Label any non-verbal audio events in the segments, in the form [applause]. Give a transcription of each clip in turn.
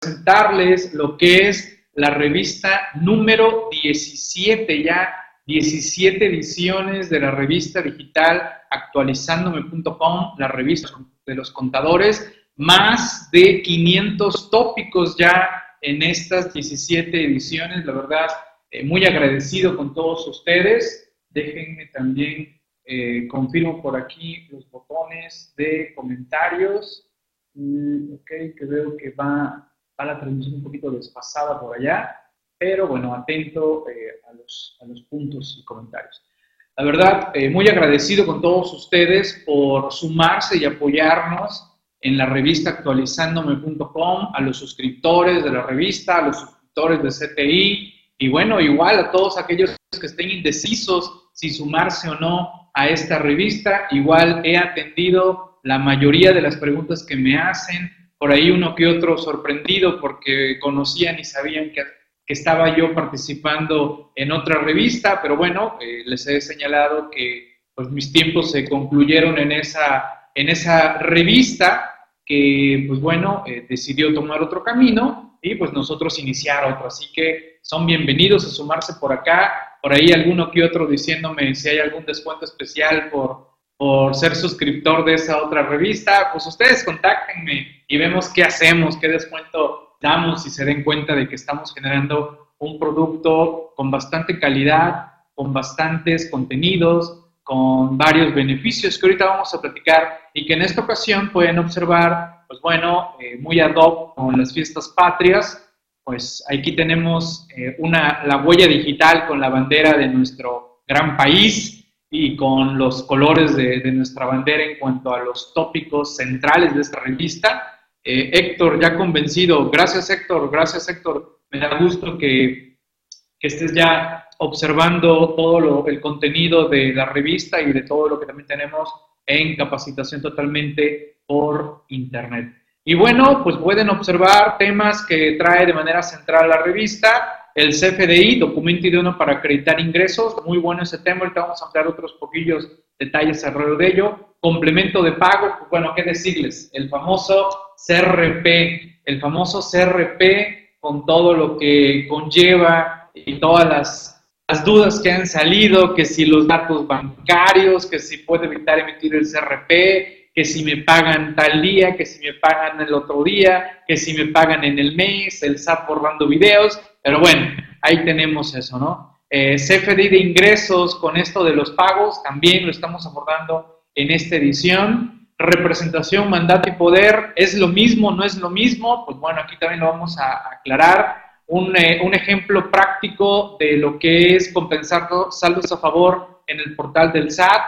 presentarles lo que es la revista número 17, ya 17 ediciones de la revista digital actualizándome.com, la revista de los contadores, más de 500 tópicos ya en estas 17 ediciones, la verdad, eh, muy agradecido con todos ustedes. Déjenme también, eh, confirmo por aquí los botones de comentarios. Mm, ok, que veo que va, va la transmisión un poquito desfasada por allá, pero bueno, atento eh, a, los, a, los, puntos y comentarios. La verdad, muy agradecido con todos ustedes por sumarse y apoyarnos en la revista actualizándome.com, a los suscriptores de la revista, a los suscriptores de CTI y bueno, igual a todos aquellos que estén indecisos si sumarse o no a esta revista, igual he atendido la mayoría de las preguntas que me hacen, por ahí uno que otro sorprendido porque conocían y sabían que, estaba yo participando en otra revista, pero bueno, eh, les he señalado que pues mis tiempos se concluyeron en esa, en esa revista que, pues bueno, eh, decidió tomar otro camino y pues nosotros iniciar otro. Así que son bienvenidos a sumarse por acá. Por ahí alguno que otro diciéndome si hay algún descuento especial por, por ser suscriptor de esa otra revista, pues ustedes contáctenme y vemos qué hacemos, qué descuento damos y se den cuenta de que estamos generando un producto con bastante calidad, con bastantes contenidos, con varios beneficios que ahorita vamos a platicar y que en esta ocasión pueden observar, pues bueno, eh, muy ad hoc con las fiestas patrias, pues aquí tenemos eh, una, la huella digital con la bandera de nuestro gran país y con los colores de, nuestra bandera en cuanto a los tópicos centrales de esta revista. Eh, Héctor, ya convencido. Gracias, Héctor. Gracias, Héctor. Me da gusto que, que estés ya observando todo el contenido de la revista y de todo lo que también tenemos en capacitación totalmente por Internet. Y bueno, pues pueden observar temas que trae de manera central la revista, el CFDI, documento idóneo para acreditar ingresos, muy bueno ese tema, ahorita vamos a ampliar otros poquillos detalles alrededor de ello. Complemento de pago, pues bueno, ¿qué decirles? El famoso CRP, el famoso CRP con todo lo que conlleva y todas las las dudas que han salido, que si los datos bancarios, que si puedo evitar emitir el CRP, que si me pagan tal día, que si me pagan el otro día, que si me pagan en el mes, el SAT borrando videos, pero bueno, ahí tenemos eso, ¿no? Eh, CFDI de ingresos con esto de los pagos, también lo estamos abordando en esta edición. Representación, mandato y poder, ¿es lo mismo, no es lo mismo? Pues bueno, aquí también lo vamos a aclarar eh, un, ejemplo práctico de lo que es compensar saldos a favor en el portal del SAT.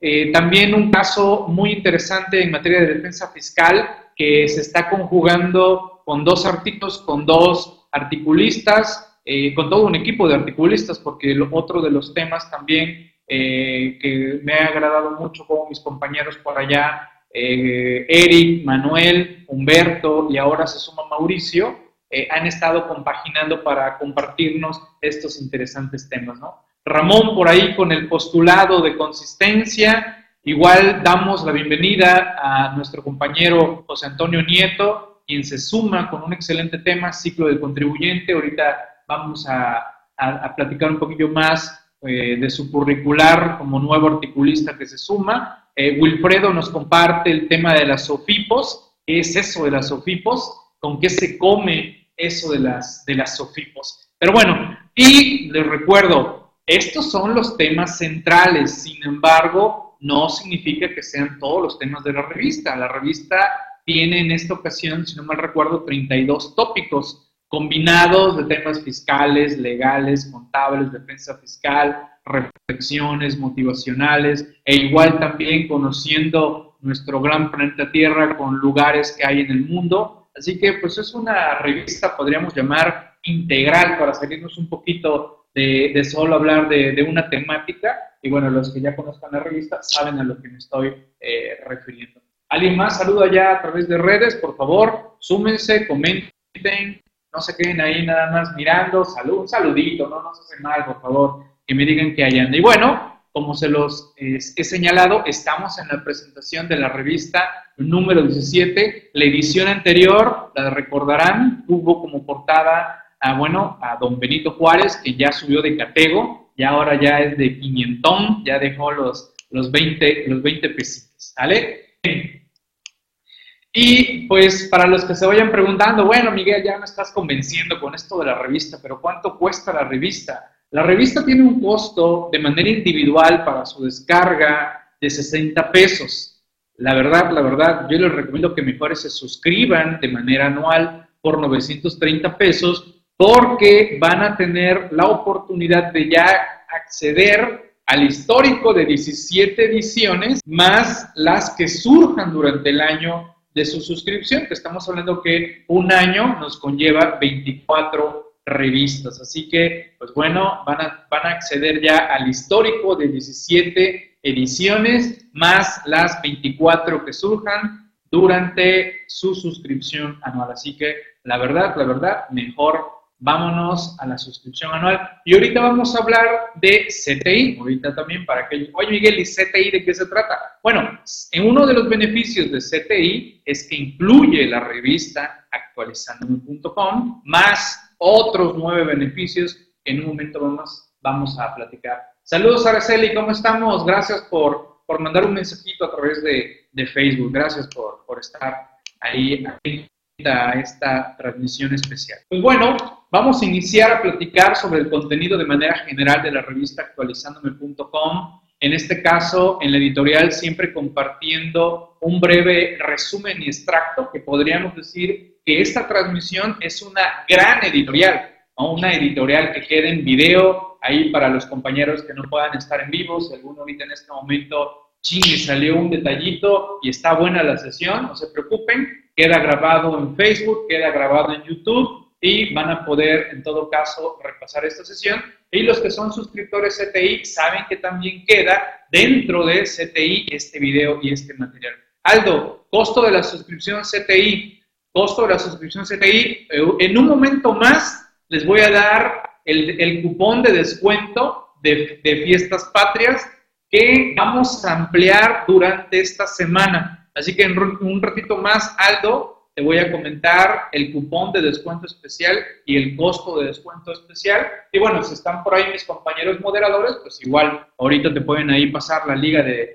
Eh, también un caso muy interesante en materia de defensa fiscal que se está conjugando con dos artículos, con dos articulistas, eh, con todo un equipo de articulistas, porque otro de los temas también que me ha agradado mucho con mis compañeros por allá, Eric, Manuel, Humberto y ahora se suma Mauricio, eh, han estado compaginando para compartirnos estos interesantes temas, ¿no? Ramón por ahí con el postulado de consistencia. Igual damos la bienvenida a nuestro compañero José Antonio Nieto, quien se suma con un excelente tema, ciclo del contribuyente. Ahorita vamos a, platicar un poquillo más eh, de su curricular como nuevo articulista que se suma. Eh, Wilfredo nos comparte el tema de las SOFIPOS. ¿Qué es eso de las SOFIPOS? con qué se come eso de las, de las sofipos. Pero bueno, y les recuerdo, estos son los temas centrales, sin embargo, no significa que sean todos los temas de la revista. La revista tiene en esta ocasión, si no mal recuerdo, 32 tópicos combinados de temas fiscales, legales, contables, defensa fiscal, reflexiones motivacionales e igual también conociendo nuestro gran planeta Tierra con lugares que hay en el mundo Así que pues es una revista, podríamos llamar integral para salirnos un poquito de, solo hablar de, una temática. Y bueno, los que ya conozcan la revista saben a lo que me estoy eh, refiriendo. ¿Alguien más saluda ya a través de redes? Por favor, súmense, comenten, no se queden ahí nada más mirando. Salud, un saludito, no nos hace mal, por favor, que me digan que hayan. Y bueno, como se los he señalado, estamos en la presentación de la revista número 17. La edición anterior, la recordarán, tuvo como portada a, bueno, a don Benito Juárez, que ya subió de catego, y ahora ya es de quinientón, ya dejó los, los 20, los 20 pesitos, ¿vale? Y pues para los que se vayan preguntando, bueno, Miguel, ya me estás convenciendo con esto de la revista, pero ¿cuánto cuesta la revista? La revista tiene un costo de manera individual para su descarga de 60 pesos. La verdad, la verdad, yo les recomiendo que mejor se suscriban de manera anual por 930 pesos porque van a tener la oportunidad de ya acceder al histórico de 17 ediciones más las que surjan durante el año de su suscripción, que estamos hablando que un año nos conlleva 24 revistas. Así que, pues bueno, van a, van a acceder ya al histórico de 17 ediciones, más las 24 que surjan durante su suscripción anual. Así que, la verdad, la verdad, mejor vámonos a la suscripción anual. Y ahorita vamos a hablar de CTI, ahorita también para que, oye Miguel, ¿y CTI de qué se trata? Bueno, en uno de los beneficios de CTI es que incluye la revista actualizandome.com, más otros nueve beneficios que en un momento vamos, vamos a platicar. Saludos Araceli, ¿cómo estamos? Gracias por, por mandar un mensajito a través de, de Facebook, gracias por, por estar ahí. ahí a esta transmisión especial. Pues bueno, vamos a iniciar a platicar sobre el contenido de manera general de la revista actualizándome.com. En este caso, en la editorial, siempre compartiendo un breve resumen y extracto que podríamos decir que esta transmisión es una gran editorial, una editorial que quede en video ahí para los compañeros que no puedan estar en vivo. Si alguno ahorita en este momento me salió un detallito y está buena la sesión, no se preocupen, queda grabado en Facebook, queda grabado en YouTube y van a poder en todo caso repasar esta sesión. Y los que son suscriptores CTI saben que también queda dentro de CTI este video y este material. Aldo, costo de la suscripción CTI, costo de la suscripción CTI, eh, en un momento más les voy a dar el, el cupón de descuento de, de fiestas patrias que vamos a ampliar durante esta semana. Así que en un ratito más, Aldo, te voy a comentar el cupón de descuento especial y el costo de descuento especial. Y bueno, si están por ahí mis compañeros moderadores, pues igual ahorita te pueden ahí pasar la liga de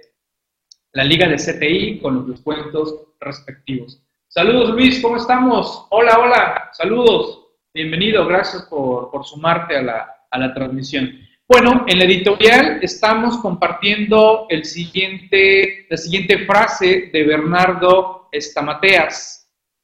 la liga de CTI con los descuentos respectivos. Saludos Luis, ¿cómo estamos? Hola, hola, saludos. Bienvenido, gracias por, por sumarte a la, a la transmisión. Bueno, en la editorial estamos compartiendo el siguiente, la siguiente frase de Bernardo Estamateas.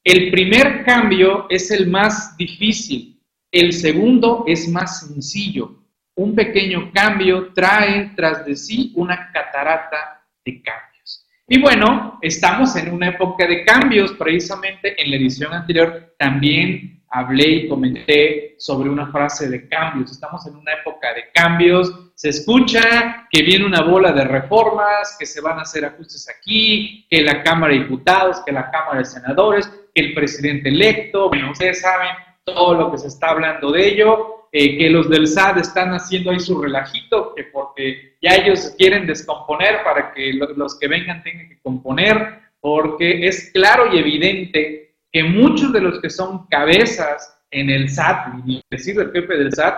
El primer cambio es el más difícil, el segundo es más sencillo. Un pequeño cambio trae tras de sí una catarata de cambios. Y bueno, estamos en una época de cambios, precisamente en la edición anterior también hablé y comenté sobre una frase de cambios. Estamos en una época de cambios. Se escucha que viene una bola de reformas, que se van a hacer ajustes aquí, que la Cámara de Diputados, que la Cámara de Senadores, que el presidente electo, bueno, ustedes saben todo lo que se está hablando de ello, eh, que los del SAT están haciendo ahí su relajito, que porque ya ellos quieren descomponer para que los que vengan tengan que componer, porque es claro y evidente que muchos de los que son cabezas en el SAT, y decir el jefe del SAT,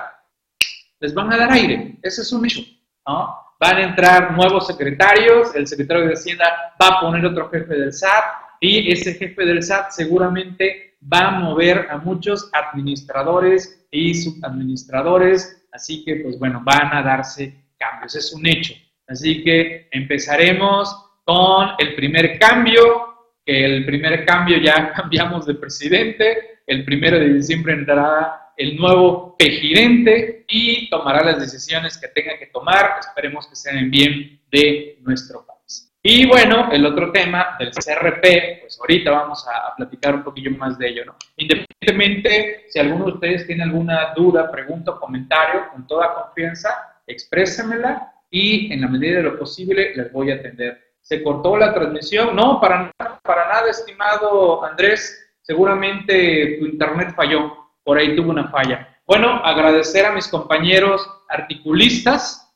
les van a dar aire. Ese es un hecho. ¿no? Van a entrar nuevos secretarios, el secretario de Hacienda va a poner otro jefe del SAT y ese jefe del SAT seguramente va a mover a muchos administradores y subadministradores, así que pues bueno, van a darse cambios, es un hecho. Así que empezaremos con el primer cambio, el primer cambio ya [laughs] cambiamos de presidente, el primero de diciembre entrará el nuevo presidente y tomará las decisiones que tenga que tomar, esperemos que sean en bien de nuestro país. Y bueno, el otro tema del CRP, pues ahorita vamos a, platicar un poquillo más de ello, ¿no? Independientemente, si alguno de ustedes tiene alguna duda, pregunta o comentario, con toda confianza, exprésemela y en la medida de lo posible les voy a atender se cortó la transmisión. No, para, para nada, estimado Andrés. Seguramente tu internet falló. Por ahí tuvo una falla. Bueno, agradecer a mis compañeros articulistas,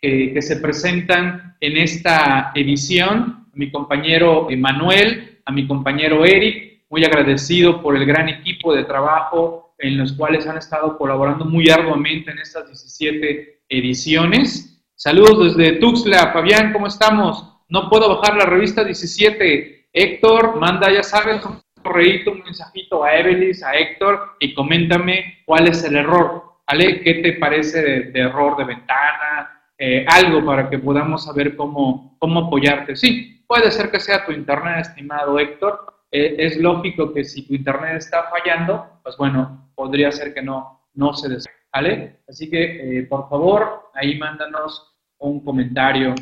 que, se presentan en esta edición, a mi compañero Emanuel, a mi compañero Eric, muy agradecido por el gran equipo de trabajo en los cuales han estado colaborando muy arduamente en estas 17 ediciones. Saludos desde Tuxtla, Fabián, ¿cómo estamos? No puedo bajar la revista 17. Héctor, manda, ya sabes, un correíto, un mensajito a Evelis, a Héctor y coméntame cuál es el error. ¿Vale? ¿Qué te parece de, error de ventana? Eh, algo para que podamos saber cómo, cómo apoyarte. Sí, puede ser que sea tu internet, estimado Héctor. Eh, es lógico que si tu internet está fallando, pues bueno, podría ser que no, no se descargue. ¿Vale? Así que, eh, por favor, ahí mándanos un comentario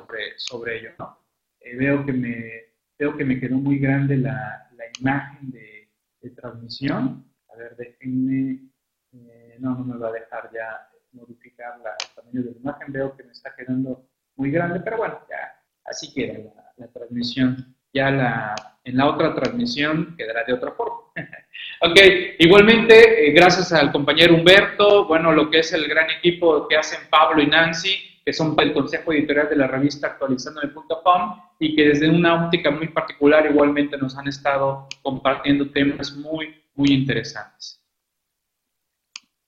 sobre, sobre ello, ¿no? veo, que me, veo que me quedó muy grande la, la imagen de, de transmisión. A ver, déjenme eh, no, no me va a dejar ya modificar el tamaño de la imagen. Veo que me está quedando muy grande, pero bueno, ya así queda la, transmisión. Ya la, en la otra transmisión quedará de otra forma. [laughs] ok, igualmente, eh, gracias al compañero Humberto, bueno, lo que es el gran equipo que hacen Pablo y Nancy, que son el consejo editorial de la revista actualizandome.com y que desde una óptica muy particular igualmente nos han estado compartiendo temas muy, muy interesantes.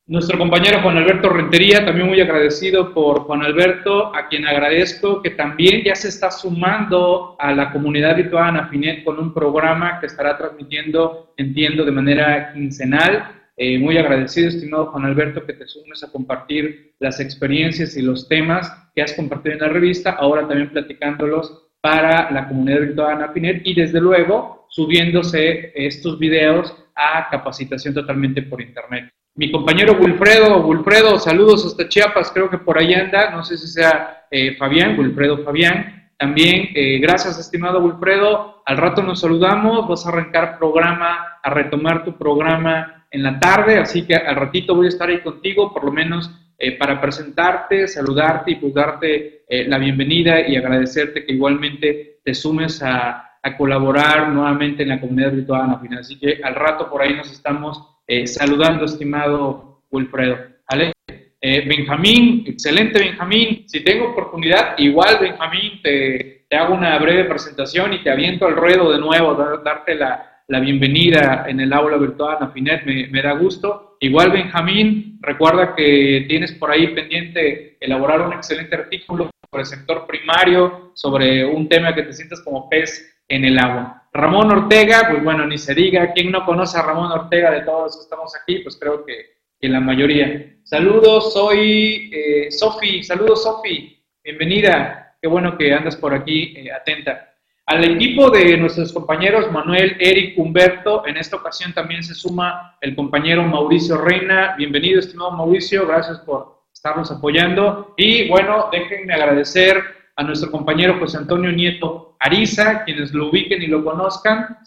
Nuestro compañero Juan Alberto Rentería, también muy agradecido por Juan Alberto, a quien agradezco que también ya se está sumando a la comunidad virtual Anafinet con un programa que estará transmitiendo, entiendo, de manera quincenal. Eh, muy agradecido, estimado Juan Alberto, que te sumes a compartir las experiencias y los temas que has compartido en la revista, ahora también platicándolos para la comunidad virtual Anafinet y desde luego subiéndose estos videos a capacitación totalmente por internet mi compañero Wilfredo, Wilfredo, saludos hasta Chiapas, creo que por ahí anda, no sé si sea eh, Fabián, Wilfredo Fabián. También, eh, gracias, estimado Wilfredo. Al rato nos saludamos, vas a arrancar programa, a retomar tu programa en la tarde, así que al ratito voy a estar ahí contigo, por lo menos eh, para presentarte, saludarte y pues darte la bienvenida y agradecerte que igualmente te sumes a, colaborar nuevamente en la comunidad virtual. Así que al rato por ahí nos estamos eh, saludando, estimado Wilfredo. ¿vale? Eh, Benjamín, excelente Benjamín. Si tengo oportunidad, igual Benjamín, te, hago una breve presentación y te aviento al ruedo de nuevo, darte la, bienvenida en el aula virtual Nafinet, me, me da gusto. Igual Benjamín, recuerda que tienes por ahí pendiente elaborar un excelente artículo sobre el sector primario, sobre un tema que te sientas como pez en el agua. Ramón Ortega, pues bueno, ni se diga, ¿quién no conoce a Ramón Ortega de todos los que estamos aquí? Pues creo que, la mayoría. Saludos, soy eh, Sofi, saludos Sofi, bienvenida, qué bueno que andas por aquí eh, atenta. Al equipo de nuestros compañeros Manuel, Eric, Humberto, en esta ocasión también se suma el compañero Mauricio Reina. Bienvenido, estimado Mauricio, gracias por estarnos apoyando. Y bueno, déjenme agradecer a nuestro compañero José Antonio Nieto Ariza, quienes lo ubiquen y lo conozcan,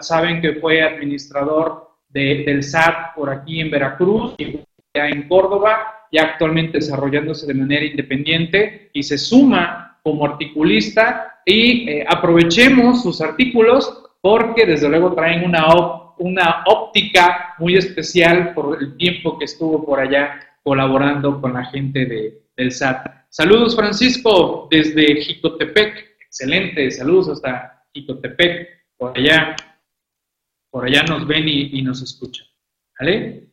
saben que fue administrador del SAT por aquí en Veracruz y en Córdoba, ya actualmente desarrollándose de manera independiente y se suma como articulista y eh, aprovechemos sus artículos porque desde luego traen una, una óptica muy especial por el tiempo que estuvo por allá colaborando con la gente de, del SAT. Saludos, Francisco, desde Jicotepec. Excelente, saludos hasta Jicotepec. Por allá, por allá nos ven y, nos escuchan. ¿Vale?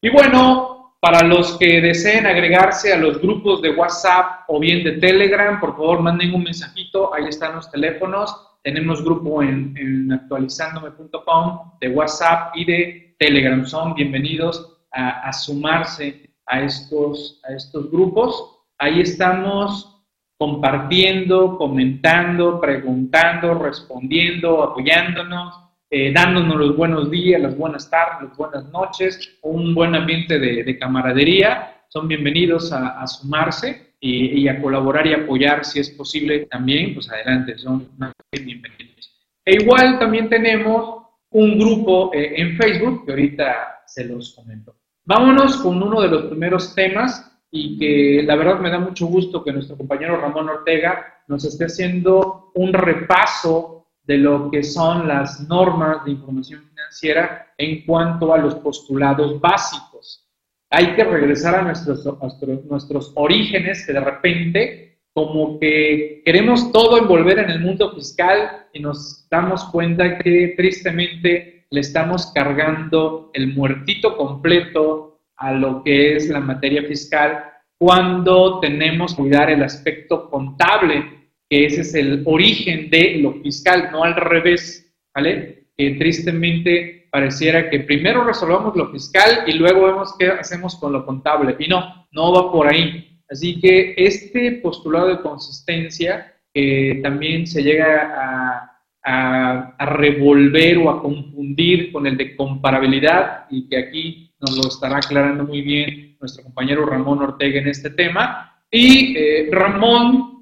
Y bueno, para los que deseen agregarse a los grupos de WhatsApp o bien de Telegram, por favor manden un mensajito, ahí están los teléfonos. Tenemos grupo en, en actualizandome.com de WhatsApp y de Telegram. Son bienvenidos a, a sumarse a estos, a estos grupos. Ahí estamos compartiendo, comentando, preguntando, respondiendo, apoyándonos, eh, dándonos los buenos días, las buenas tardes, las buenas noches, un buen ambiente de, camaradería. Son bienvenidos a, sumarse y, a colaborar y apoyar si es posible también, pues adelante, son bienvenidos. E igual también tenemos un grupo eh, en Facebook que ahorita se los comento. Vámonos con uno de los primeros temas y que la verdad me da mucho gusto que nuestro compañero Ramón Ortega nos esté haciendo un repaso de lo que son las normas de información financiera en cuanto a los postulados básicos. hay que regresar a nuestros, nuestros, orígenes que de repente como que queremos todo envolver en el mundo fiscal y nos damos cuenta que tristemente le estamos cargando el muertito completo a lo que es la materia fiscal cuando tenemos que cuidar el aspecto contable, que ese es el origen de lo fiscal, no al revés, ¿vale? Que tristemente pareciera que primero resolvamos lo fiscal y luego vemos qué hacemos con lo contable. Y no, no va por ahí. Así que este postulado de consistencia que también se llega a, revolver o a confundir con el de comparabilidad y que aquí nos lo estará aclarando muy bien nuestro compañero Ramón Ortega en este tema. Y eh, Ramón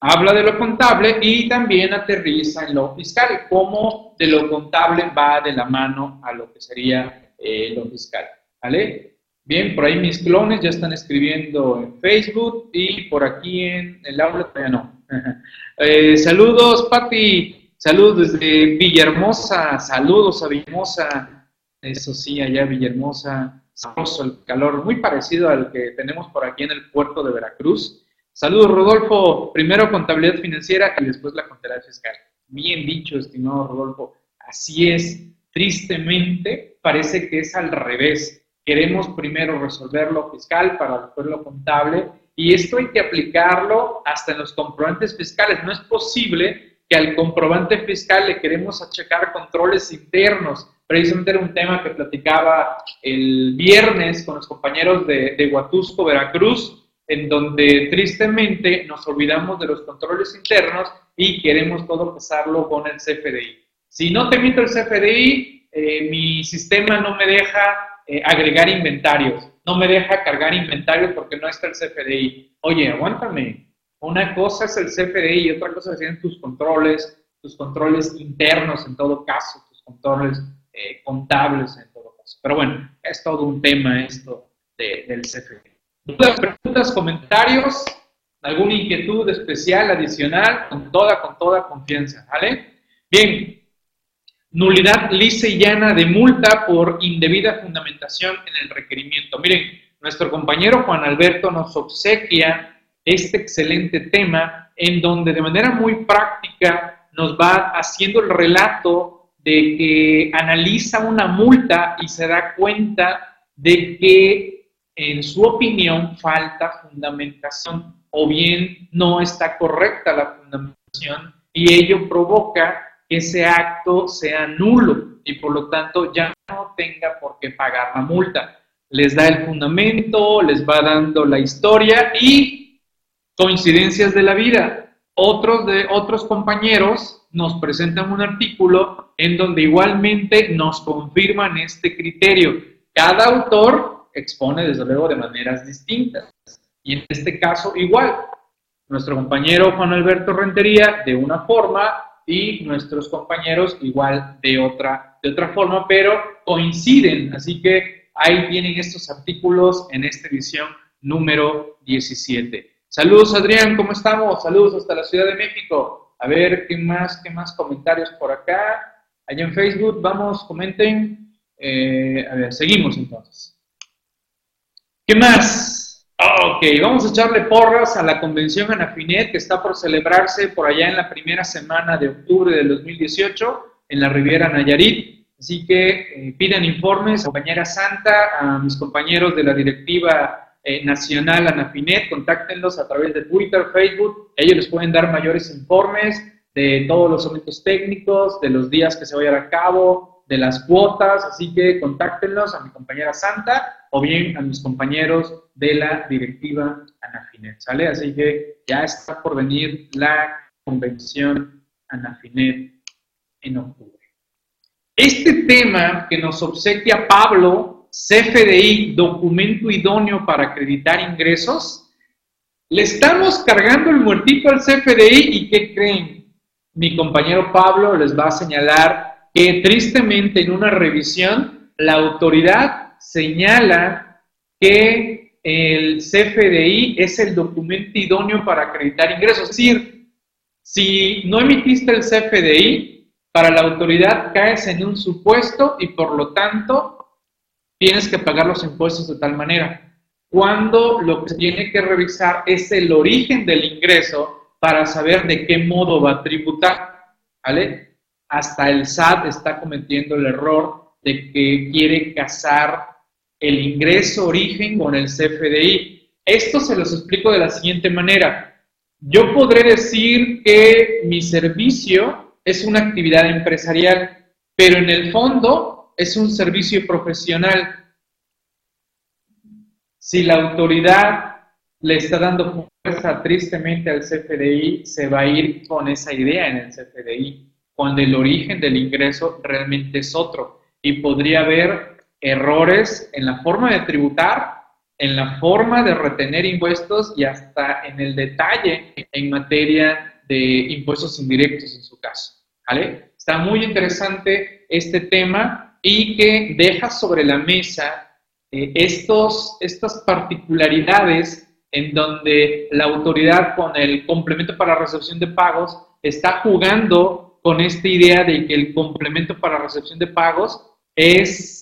habla de lo contable y también aterriza en lo fiscal, cómo de lo contable va de la mano a lo que sería eh, lo fiscal. ¿Vale? Bien, por ahí mis clones ya están escribiendo en Facebook y por aquí en el aula todavía no. [laughs] Eh, saludos, Pati. Saludos desde Villahermosa. Saludos a Villahermosa. Eso sí, allá Villahermosa. Sabroso el calor, muy parecido al que tenemos por aquí en el puerto de Veracruz. Saludos, Rodolfo. Primero contabilidad financiera y después la contabilidad fiscal. Bien dicho, estimado Rodolfo. Así es. Tristemente, parece que es al revés. Queremos primero resolver lo fiscal para después lo contable y esto hay que aplicarlo hasta en los comprobantes fiscales. No es posible que al comprobante fiscal le queremos achacar controles internos. Precisamente era un tema que platicaba el viernes con los compañeros de, de Huatusco, Veracruz, en donde tristemente nos olvidamos de los controles internos y queremos todo pasarlo con el CFDI. Si no te meto el CFDI, eh, mi sistema no me deja eh, agregar inventarios, no me deja cargar inventarios porque no está el CFDI. Oye, aguántame. Una cosa es el CFDI y otra cosa es tus controles, tus controles internos en todo caso, tus controles eh, contables en todo caso. Pero bueno, es todo un tema esto del CFDI. Dudas, preguntas, comentarios, alguna inquietud especial, adicional, con toda, con toda confianza, ¿vale? Bien, nulidad lisa y llana de multa por indebida fundamentación en el requerimiento. Miren, nuestro compañero Juan Alberto nos obsequia este excelente tema en donde de manera muy práctica nos va haciendo el relato de que analiza una multa y se da cuenta de que en su opinión, falta fundamentación o bien no está correcta la fundamentación y ello provoca que ese acto sea nulo y por lo tanto ya no tenga por qué pagar la multa. Les da el fundamento, les va dando la historia y coincidencias de la vida. Otros de otros compañeros nos presentan un artículo en donde igualmente nos confirman este criterio. Cada autor expone desde luego de maneras distintas. Y en este caso igual, nuestro compañero Juan Alberto Rentería de una forma y nuestros compañeros igual de otra, de otra forma, pero coinciden. Así que ahí tienen estos artículos en esta edición número 17. Saludos Adrián, ¿cómo estamos? Saludos hasta la Ciudad de México. A ver, ¿qué más, qué más comentarios por acá? Allá en Facebook, vamos, comenten. Eh, a ver, seguimos entonces. ¿Qué más? Ok, vamos a echarle porras a la convención Anafinet que está por celebrarse por allá en la primera semana de octubre del 2018 en la Riviera Nayarit. Así que eh, piden informes compañera Santa, a mis compañeros de la directiva eh, nacional Anafinet, contáctenlos a través de Twitter, Facebook, ellos les pueden dar mayores informes de todos los aumentos técnicos, de los días que se vayan a cabo, de las cuotas, así que contáctenos a mi compañera Santa o bien a mis compañeros de la directiva Anafinet, ¿sale? Así que ya está por venir la convención Anafinet en octubre. Este tema que nos obsequia Pablo, CFDI, documento idóneo para acreditar ingresos, le estamos cargando el muertito al CFDI y ¿qué creen? Mi compañero Pablo les va a señalar que tristemente en una revisión la autoridad señala que el CFDI es el documento idóneo para acreditar ingresos. Es decir, si no emitiste el CFDI, para la autoridad caes en un supuesto y por lo tanto tienes que pagar los impuestos de tal manera. Cuando lo que se tiene que revisar es el origen del ingreso para saber de qué modo va a tributar, ¿vale? Hasta el SAT está cometiendo el error de que quiere casar el ingreso origen con el CFDI. Esto se los explico de la siguiente manera. Yo podré decir que mi servicio es una actividad empresarial, pero en el fondo es un servicio profesional. Si la autoridad le está dando fuerza tristemente al CFDI, se va a ir con esa idea en el CFDI, cuando el origen del ingreso realmente es otro. Y podría haber errores en la forma de tributar, en la forma de retener impuestos y hasta en el detalle en materia de impuestos indirectos en su caso. ¿vale? Está muy interesante este tema y que deja sobre la mesa eh, estos, estas particularidades en donde la autoridad con el complemento para recepción de pagos está jugando con esta idea de que el complemento para recepción de pagos es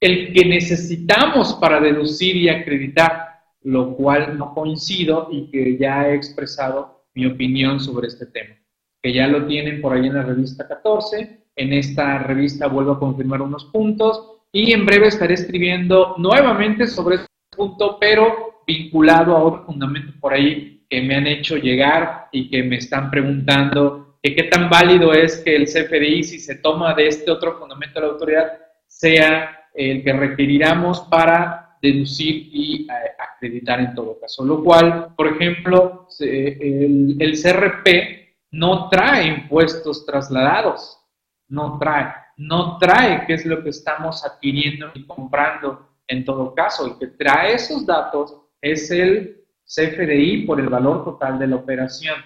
el que necesitamos para deducir y acreditar, lo cual no coincido y que ya he expresado mi opinión sobre este tema, que ya lo tienen por ahí en la revista 14, en esta revista vuelvo a confirmar unos puntos y en breve estaré escribiendo nuevamente sobre este punto, pero vinculado a otro fundamento por ahí que me han hecho llegar y que me están preguntando que qué tan válido es que el CFDI, si se toma de este otro fundamento de la autoridad, sea el que requeriramos para deducir y eh, acreditar en todo caso. Lo cual, por ejemplo, el, el CRP no trae impuestos trasladados, no trae no trae qué es lo que estamos adquiriendo y comprando en todo caso. El que trae esos datos es el CFDI por el valor total de la operación.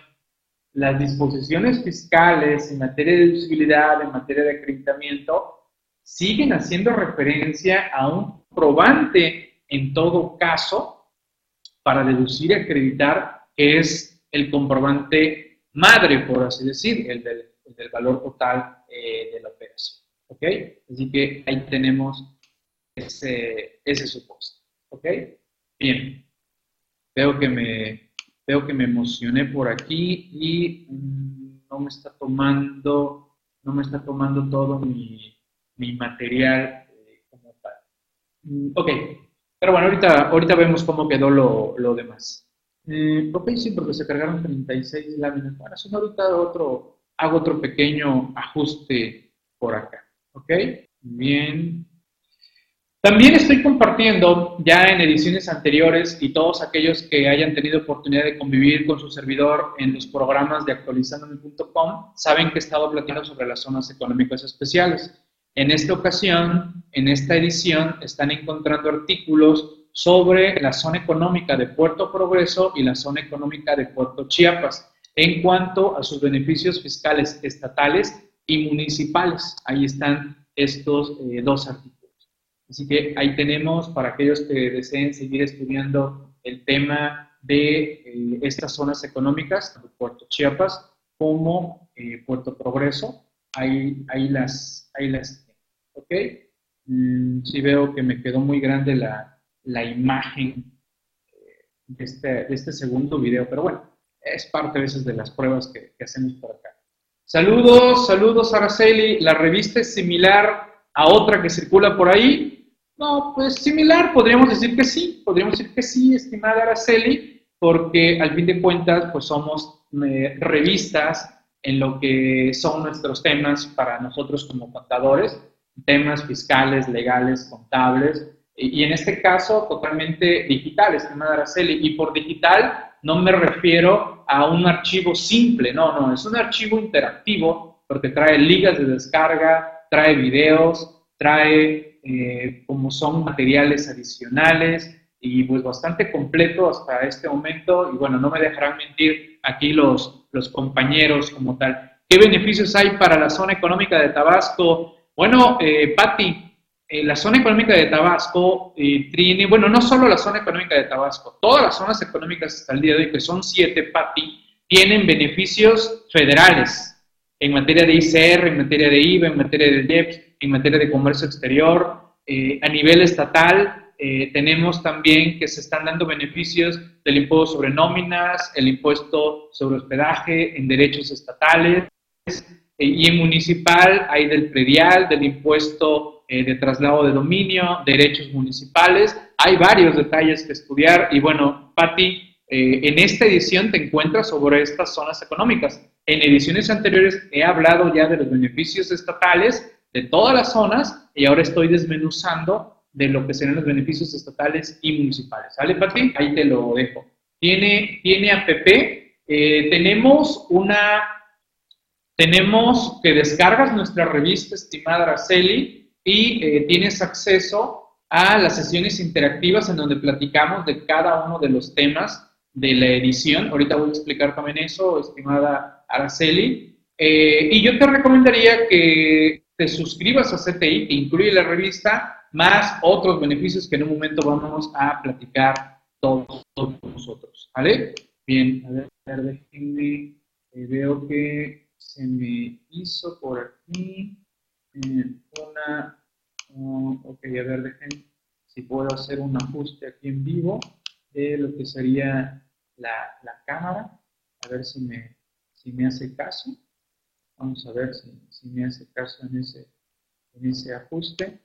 Las disposiciones fiscales en materia de deducibilidad, en materia de acreditamiento, siguen haciendo referencia a un probante en todo caso para deducir y acreditar que es el comprobante madre, por así decir, el del, valor total eh, de la operación. ¿Ok? Así que ahí tenemos ese, ese supuesto. ¿Ok? Bien. Veo que me, veo que me emocioné por aquí y mm, no me está tomando, no me está tomando todo mi, mi material eh, como tal. Mm, ok. Pero bueno, ahorita, ahorita vemos cómo quedó lo, lo demás. Eh, ok, sí, porque se cargaron 36 láminas. Bueno, si no, ahorita otro, hago otro pequeño ajuste por acá. ¿Ok? Bien. También estoy compartiendo ya en ediciones anteriores y todos aquellos que hayan tenido oportunidad de convivir con su servidor en los programas de actualizandome.com saben que he estado platicando sobre las zonas económicas especiales. En esta ocasión, en esta edición, están encontrando artículos sobre la zona económica de Puerto Progreso y la zona económica de Puerto Chiapas en cuanto a sus beneficios fiscales estatales y municipales. Ahí están estos eh, dos artículos. Así que ahí tenemos para aquellos que deseen seguir estudiando el tema de eh, estas zonas económicas, tanto Puerto Chiapas como eh, Puerto Progreso. Ahí, ahí, las, ahí las ¿Ok? Mm, sí veo que me quedó muy grande la, la imagen de este, de este segundo video, pero bueno, es parte a veces de las pruebas que, que hacemos por acá. Saludos, saludos Araceli. ¿La revista es similar a otra que circula por ahí? No, pues similar, podríamos decir que sí, podríamos decir que sí, estimada Araceli, porque al fin de cuentas, pues somos eh, revistas en lo que son nuestros temas para nosotros como contadores, temas fiscales, legales, contables, y, en este caso totalmente digital, estimada Araceli. Y por digital no me refiero a un archivo simple, no, no, es un archivo interactivo porque trae ligas de descarga, trae videos, trae eh, como son materiales adicionales y pues bastante completo hasta este momento y bueno, no me dejarán mentir aquí los, los compañeros como tal. ¿Qué beneficios hay para la zona económica de Tabasco? Bueno, eh, Patti, eh, la zona económica de Tabasco eh, bueno, no solo la zona económica de Tabasco, todas las zonas económicas hasta el día de hoy, que son siete, PATI, tienen beneficios federales en materia de ICR, en materia de IVA, en materia de DEPS, en materia de comercio exterior, a nivel estatal tenemos también que se están dando beneficios del impuesto sobre nóminas, el impuesto sobre hospedaje en derechos estatales, y en municipal hay del predial, del impuesto de traslado de dominio, derechos municipales. Hay varios detalles que estudiar y bueno, Patti, eh, en esta edición te encuentras sobre estas zonas económicas. En ediciones anteriores he hablado ya de los beneficios estatales de todas las zonas y ahora estoy desmenuzando de lo que serán los beneficios estatales y municipales. ¿Sale, Pati? Ahí te lo dejo. Tiene, tiene APP. Eh, tenemos una, tenemos que descargas nuestra revista, estimada Araceli, y eh, tienes acceso a las sesiones interactivas en donde platicamos de cada uno de los temas de la edición. Ahorita voy a explicar también eso, estimada Araceli. Eh, y yo te recomendaría que te suscribas a CTI, que incluye la revista, más otros beneficios que en un momento vamos a platicar todos, nosotros. ¿Vale? Bien, a ver, déjenme, eh, veo que se me hizo por aquí eh, una, oh, ok, a ver, déjenme si puedo hacer un ajuste aquí en vivo de lo que sería la, la cámara, a ver si me, si me hace caso. Vamos a ver si, si me hace caso en ese, en ese ajuste.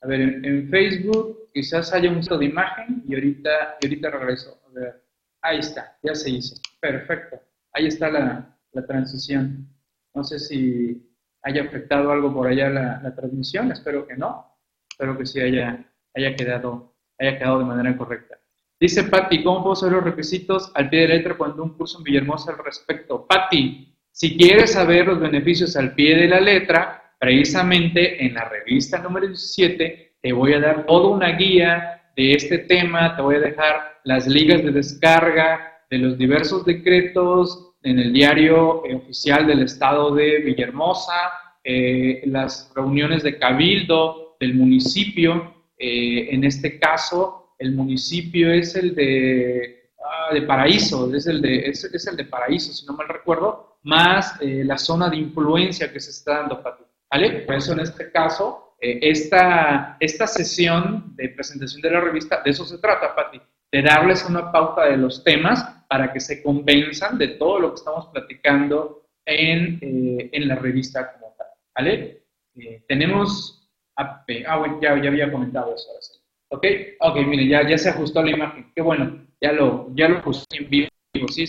A ver, en, Facebook quizás haya un uso de imagen y ahorita, y ahorita regreso. A ver, ahí está, ya se hizo. Perfecto. Ahí está la, la transición. No sé si haya afectado algo por allá la, la, transmisión, espero que no. Espero que sí haya, haya, quedado, haya quedado de manera correcta. Dice Patti, ¿cómo puedo saber los requisitos al pie de letra cuando un curso en Villahermosa al respecto? Patti, si quieres saber los beneficios al pie de la letra, precisamente en la revista número 17 te voy a dar toda una guía de este tema, te voy a dejar las ligas de descarga de los diversos decretos en el diario oficial del estado de Villahermosa, eh, las reuniones de cabildo del municipio, eh, en este caso, el municipio es el de, ah, de Paraíso, es el de, es, el de Paraíso, si no mal recuerdo, más eh, la zona de influencia que se está dando, Pati. ¿Vale? Por eso en este caso, eh, esta, esta sesión de presentación de la revista, de eso se trata, Pati, de darles una pauta de los temas para que se convenzan de todo lo que estamos platicando en, eh, en la revista como tal. ¿Vale? tenemos, ah, bueno, ya, ya había comentado eso. Ahora sí. ¿Ok? Ok, mire, ya, ya se ajustó la imagen. Qué bueno, ya lo, ya lo puse en vivo. Sí,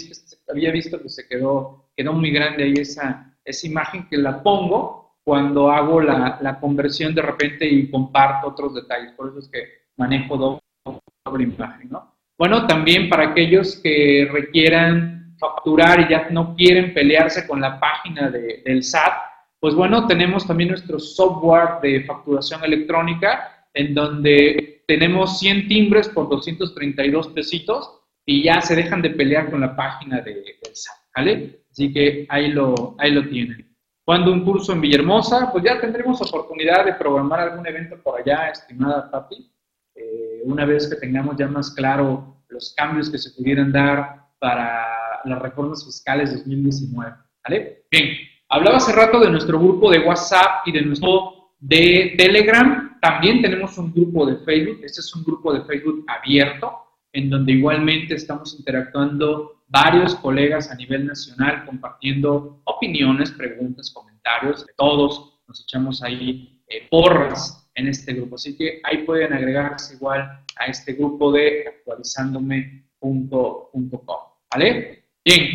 había visto que se quedó, quedó muy grande ahí esa, esa imagen que la pongo cuando hago la, la conversión de repente y comparto otros detalles. Por eso es que manejo doble, imagen, ¿no? Bueno, también para aquellos que requieran facturar y ya no quieren pelearse con la página de, del SAT, pues bueno, tenemos también nuestro software de facturación electrónica en donde tenemos 100 timbres por 232 pesitos y ya se dejan de pelear con la página de, del SAT, ¿vale? Así que ahí lo, ahí lo tienen. Cuando un curso en Villahermosa, pues ya tendremos oportunidad de programar algún evento por allá, estimada Pati, eh, una vez que tengamos ya más claro los cambios que se pudieran dar para las reformas fiscales 2019, ¿vale? Bien, hablaba hace rato de nuestro grupo de WhatsApp y de nuestro de Telegram, también tenemos un grupo de Facebook, este es un grupo de Facebook abierto, en donde igualmente estamos interactuando varios colegas a nivel nacional, compartiendo opiniones, preguntas, comentarios, todos nos echamos ahí eh, porras en este grupo. Así que ahí pueden agregarse igual a este grupo de actualizandome.com. ¿Vale? Bien.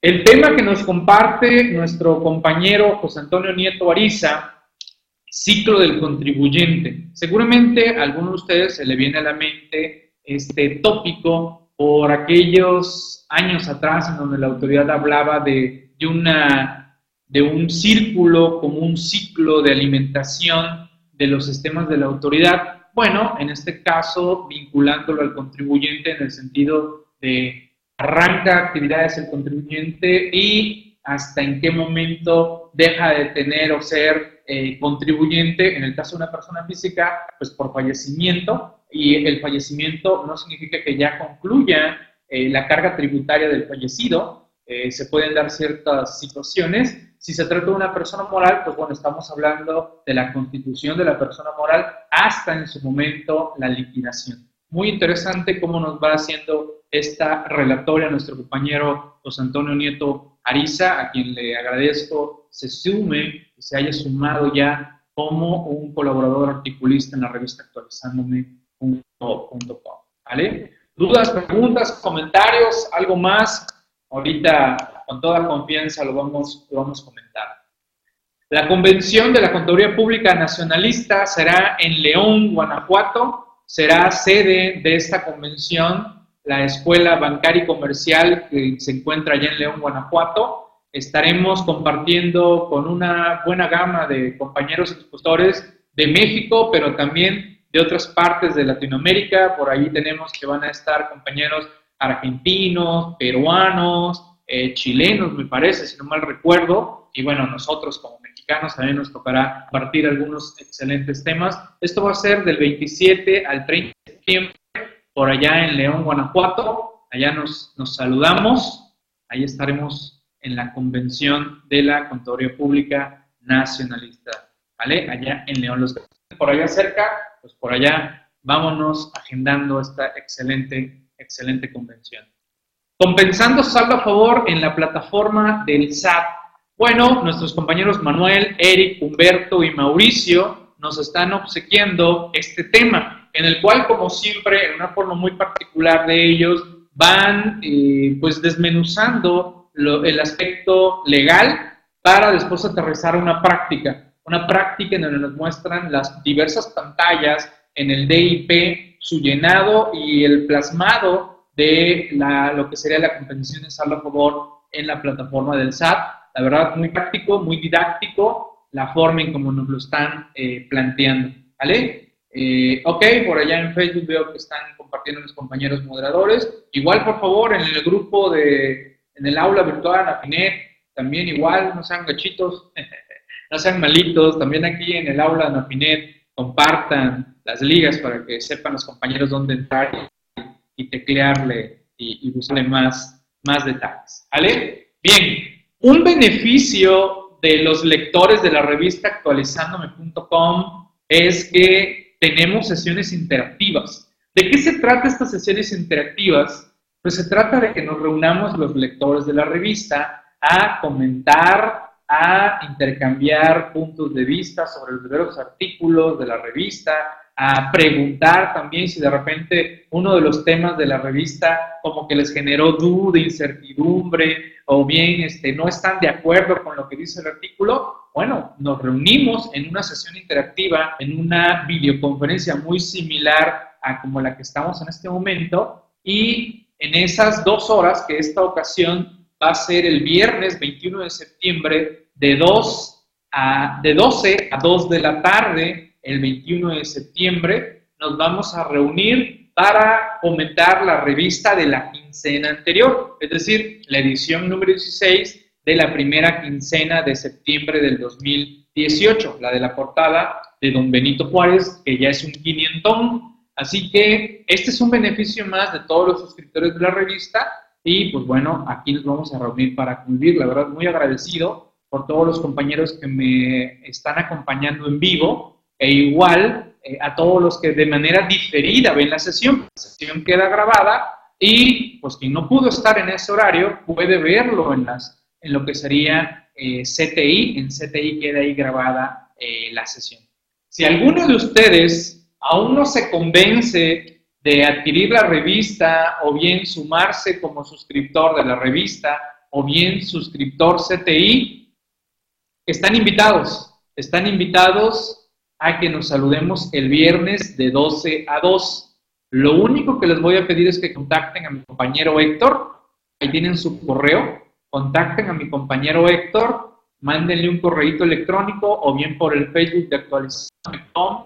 El tema que nos comparte nuestro compañero José Antonio Nieto Ariza ciclo del contribuyente. Seguramente a alguno de ustedes se le viene a la mente este tópico por aquellos años atrás en donde la autoridad hablaba de, de, una, de un círculo como un ciclo de alimentación de los sistemas de la autoridad. Bueno, en este caso, vinculándolo al contribuyente en el sentido de arranca actividades el contribuyente y hasta en qué momento deja de tener o ser eh, contribuyente, en el caso de una persona física, pues por fallecimiento, y el fallecimiento no significa que ya concluya eh, la carga tributaria del fallecido, eh, se pueden dar ciertas situaciones. Si se trata de una persona moral, pues bueno, estamos hablando de la constitución de la persona moral hasta en su momento la liquidación. Muy interesante cómo nos va haciendo esta relatoria nuestro compañero José Antonio Nieto Ariza, a quien le agradezco se sume se haya sumado ya como un colaborador articulista en la revista actualizándome.com. ¿Vale? ¿Dudas, preguntas, comentarios, algo más? Ahorita con toda confianza lo vamos, lo vamos a comentar. La convención de la Contaduría Pública Nacionalista será en León, Guanajuato. Será sede de esta convención la Escuela Bancaria y Comercial que se encuentra allá en León, Guanajuato. Estaremos compartiendo con una buena gama de compañeros expositores de México, pero también de otras partes de Latinoamérica. Por ahí tenemos que van a estar compañeros argentinos, peruanos, eh, chilenos, me parece, si no mal recuerdo. Y bueno, nosotros como mexicanos también nos tocará compartir algunos excelentes temas. Esto va a ser del 27 al 30 de septiembre por allá en León, Guanajuato. Allá nos, nos saludamos. Ahí estaremos en la convención de la Contaduría Pública Nacionalista. ¿Vale? Allá en León. Los por allá cerca, pues por allá vámonos agendando esta excelente, excelente convención. Compensando saldo a favor en la plataforma del SAT. Bueno, nuestros compañeros Manuel, Eric, Humberto y Mauricio nos están obsequiando este tema en el cual, como siempre, en una forma muy particular de ellos, van eh, pues desmenuzando el aspecto legal para después aterrizar una práctica, una práctica en donde nos muestran las diversas pantallas en el DIP, su llenado y el plasmado de la, lo que sería la compensación de saldo a favor en la plataforma del SAT. La verdad, muy práctico, muy didáctico, la forma en cómo nos lo están eh, planteando. ¿Vale? Eh, ok, por allá en Facebook veo que están compartiendo mis compañeros moderadores. Igual, por favor, en el grupo de, en el aula virtual, Afinet, también igual, no sean gachitos, [laughs] no sean malitos. También aquí en el aula de Afinet, compartan las ligas para que sepan los compañeros dónde entrar y, teclearle y, buscarle más, más detalles. ¿Vale? Bien, un beneficio de los lectores de la revista actualizándome.com es que tenemos sesiones interactivas. ¿De qué se trata estas sesiones interactivas? Pues se trata de que nos reunamos los lectores de la revista a comentar, a intercambiar puntos de vista sobre los diversos artículos de la revista, a preguntar también si de repente uno de los temas de la revista como que les generó duda, incertidumbre o bien este, no están de acuerdo con lo que dice el artículo, bueno, nos reunimos en una sesión interactiva, en una videoconferencia muy similar a como la que estamos en este momento y en esas dos horas, que esta ocasión va a ser el viernes 21 de septiembre de, 2 a, de 12 a 2 de la tarde, el 21 de septiembre, nos vamos a reunir para comentar la revista de la quincena anterior, es decir, la edición número 16 de la primera quincena de septiembre del 2018, la de la portada de don Benito Juárez, que ya es un quinientón. Así que este es un beneficio más de todos los suscriptores de la revista y pues bueno, aquí nos vamos a reunir para convivir. La verdad, muy agradecido por todos los compañeros que me están acompañando en vivo e igual eh, a todos los que de manera diferida ven la sesión. La sesión queda grabada y pues quien no pudo estar en ese horario puede verlo en las en lo que sería eh, CTI. En CTI queda ahí grabada eh, la sesión. Si alguno de ustedes aún no se convence de adquirir la revista o bien sumarse como suscriptor de la revista o bien suscriptor CTI, están invitados. Están invitados a que nos saludemos el viernes de 12 a 2. Lo único que les voy a pedir es que contacten a mi compañero Héctor. Ahí tienen su correo contacten a mi compañero Héctor, mándenle un correo electrónico o bien por el Facebook de actualización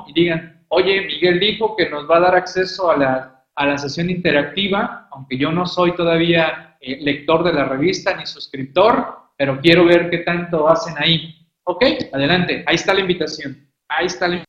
y digan, oye, Miguel dijo que nos va a dar acceso a la, a la sesión interactiva, aunque yo no soy todavía eh, lector de la revista ni suscriptor, pero quiero ver qué tanto hacen ahí. Ok, adelante, ahí está la invitación, ahí está la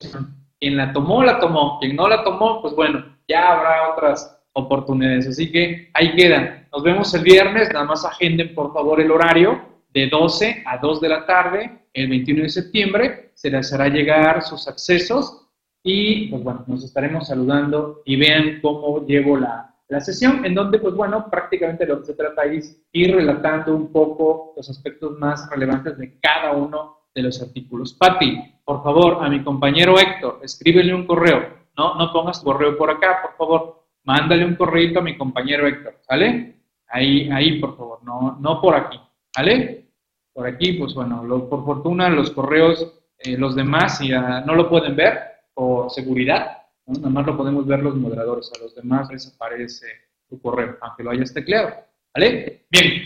invitación. Quien la tomó, la tomó, quien no la tomó, pues bueno, ya habrá otras oportunidades. Así que ahí quedan. Nos vemos el viernes, nada más agenden por favor el horario de 12 a 2 de la tarde, el 21 de septiembre, se les hará llegar sus accesos y pues bueno, nos estaremos saludando y vean cómo llevo la, la sesión, en donde pues bueno, prácticamente lo que se trata es ir relatando un poco los aspectos más relevantes de cada uno de los artículos. Patti, por favor, a mi compañero Héctor, escríbele un correo, no, no pongas tu correo por acá, por favor, mándale un correo a mi compañero Héctor, ¿sale? Ahí, ahí, por favor, no, no por aquí, ¿vale? Por aquí, pues bueno, por fortuna los correos, eh, los demás ya no lo pueden ver, por seguridad, nada más lo podemos ver los moderadores, a los demás les aparece tu correo, aunque lo hayas tecleado. ¿Vale? Bien.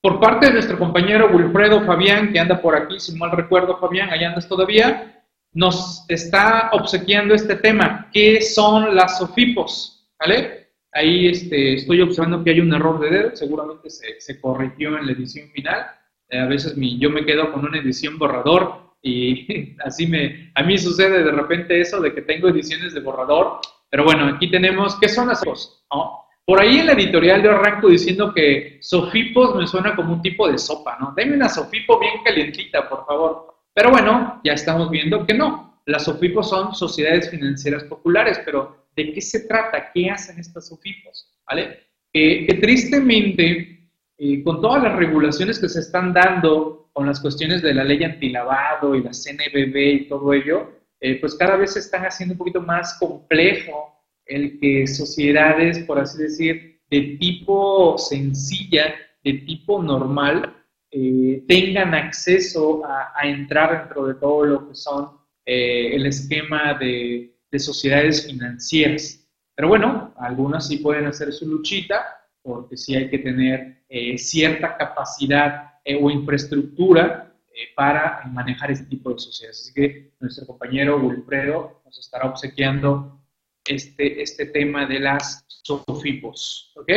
Por parte de nuestro compañero Wilfredo Fabián, que anda por aquí, si mal recuerdo, Fabián, allá andas todavía, nos está obsequiando este tema. ¿Qué son las SOFIPOS? ¿Vale? Ahí este, estoy observando que hay un error de dedo, seguramente se, se corrigió en la edición final. Eh, a veces mi, yo me quedo con una edición borrador y [laughs] así me, a mí sucede de repente eso de que tengo ediciones de borrador, pero bueno, aquí tenemos, ¿qué son las SOFIPOS? Por ahí en la editorial yo arranco diciendo que Sofipos me suena como un tipo de sopa, ¿no? Deme una Sofipo bien calientita, por favor. Pero bueno, ya estamos viendo que no. Las Sofipos son sociedades financieras populares, pero ¿de qué se trata? ¿Qué hacen estas Sofipos? ¿Vale? que tristemente, eh, con todas las regulaciones que se están dando con las cuestiones de la ley antilavado y la CNBB y todo ello, eh, pues cada vez se están haciendo un poquito más complejo el que sociedades, por así decir, de tipo sencilla, de tipo normal, eh, tengan acceso a, entrar dentro de todo lo que son eh, el esquema de, de, sociedades financieras. Pero bueno, algunas sí pueden hacer su luchita, porque sí hay que tener cierta capacidad eh, o infraestructura eh, para manejar este tipo de sociedades. Así que nuestro compañero Wilfredo nos estará obsequiando este, este tema de las SOFIPOS. ¿Ok?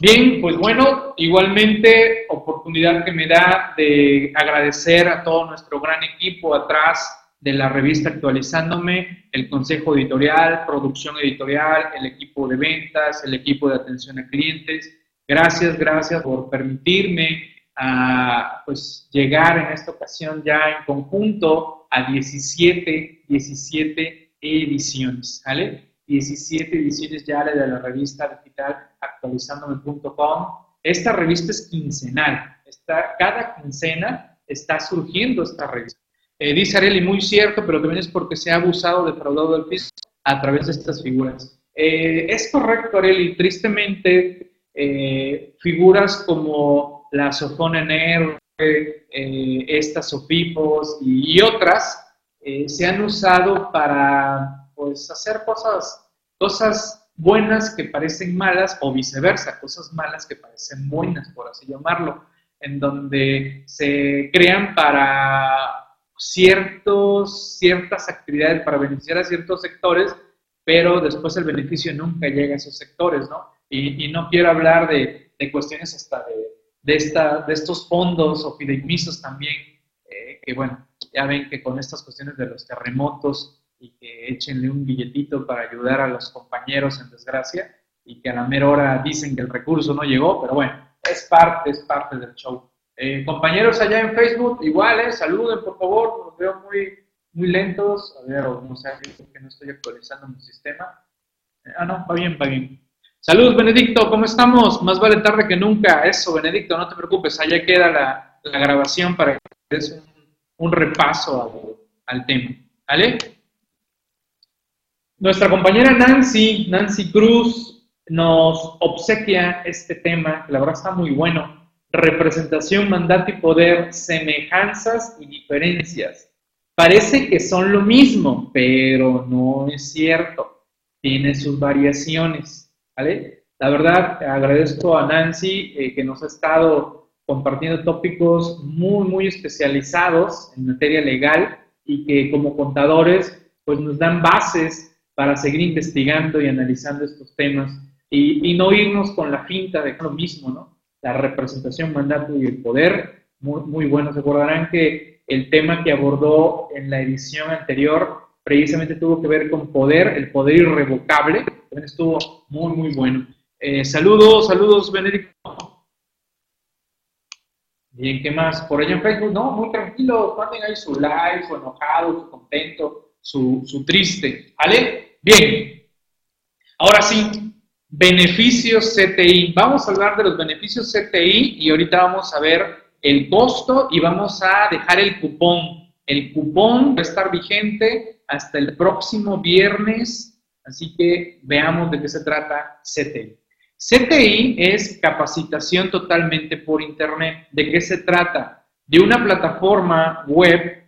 Bien, pues bueno, igualmente oportunidad que me da de agradecer a todo nuestro gran equipo atrás de la revista Actualizándome, el consejo editorial, producción editorial, el equipo de ventas, el equipo de atención a clientes. Gracias, gracias por permitirme a pues, llegar en esta ocasión ya en conjunto a 17, 17 ediciones, ¿vale? 17 ediciones ya de la revista digital actualizándome.com. Esta revista es quincenal, está, cada quincena está surgiendo esta revista. Eh, dice Areli, muy cierto, pero también es porque se ha abusado, defraudado del piso a través de estas figuras. Eh, es correcto, Areli, tristemente, eh, figuras como la Sofonener, eh, estas Sofipos y, otras eh, se han usado para pues, hacer cosas, cosas buenas que parecen malas o viceversa, cosas malas que parecen buenas, por así llamarlo, en donde se crean para ciertos, ciertas actividades, para beneficiar a ciertos sectores, pero después el beneficio nunca llega a esos sectores, ¿no? Y, y no quiero hablar de, de cuestiones hasta de de, esta, de estos fondos o fideicomisos también, eh, que bueno, ya ven que con estas cuestiones de los terremotos y que échenle un billetito para ayudar a los compañeros en desgracia y que a la mera hora dicen que el recurso no llegó, pero bueno, es parte, es parte del show. Eh, compañeros allá en Facebook, igual, eh, saluden por favor, los veo muy, muy lentos. A ver, no sé, que no estoy actualizando mi sistema. ah, no, va bien, va bien. Saludos, Benedicto, ¿cómo estamos? Más vale tarde que nunca. Eso, Benedicto, no te preocupes, allá queda la, grabación para que des un, repaso al, tema. ¿Vale? Nuestra compañera Nancy, Nancy Cruz, nos obsequia este tema, la verdad está muy bueno. Representación, mandato y poder, semejanzas y diferencias. Parece que son lo mismo, pero no es cierto. Tiene sus variaciones. La verdad, agradezco a Nancy eh, que nos ha estado compartiendo tópicos muy, muy especializados en materia legal y que como contadores pues nos dan bases para seguir investigando y analizando estos temas y, no irnos con la finta de lo mismo, ¿no? La representación, mandato y el poder, muy, muy bueno. Se acordarán que el tema que abordó en la edición anterior precisamente tuvo que ver con poder, el poder irrevocable, también estuvo muy, muy bueno. Eh, saludos, saludos, Benedicto. Bien, ¿qué más? Por allá en Facebook, no, muy tranquilo, manden ahí su like, su enojado, su contento, su, su triste, ¿vale? Bien, ahora sí, beneficios CTI. Vamos a hablar de los beneficios CTI y ahorita vamos a ver el costo y vamos a dejar el cupón. El cupón va a estar vigente hasta el próximo viernes, así que veamos de qué se trata CTI. CTI es capacitación totalmente por Internet. ¿De qué se trata? De una plataforma web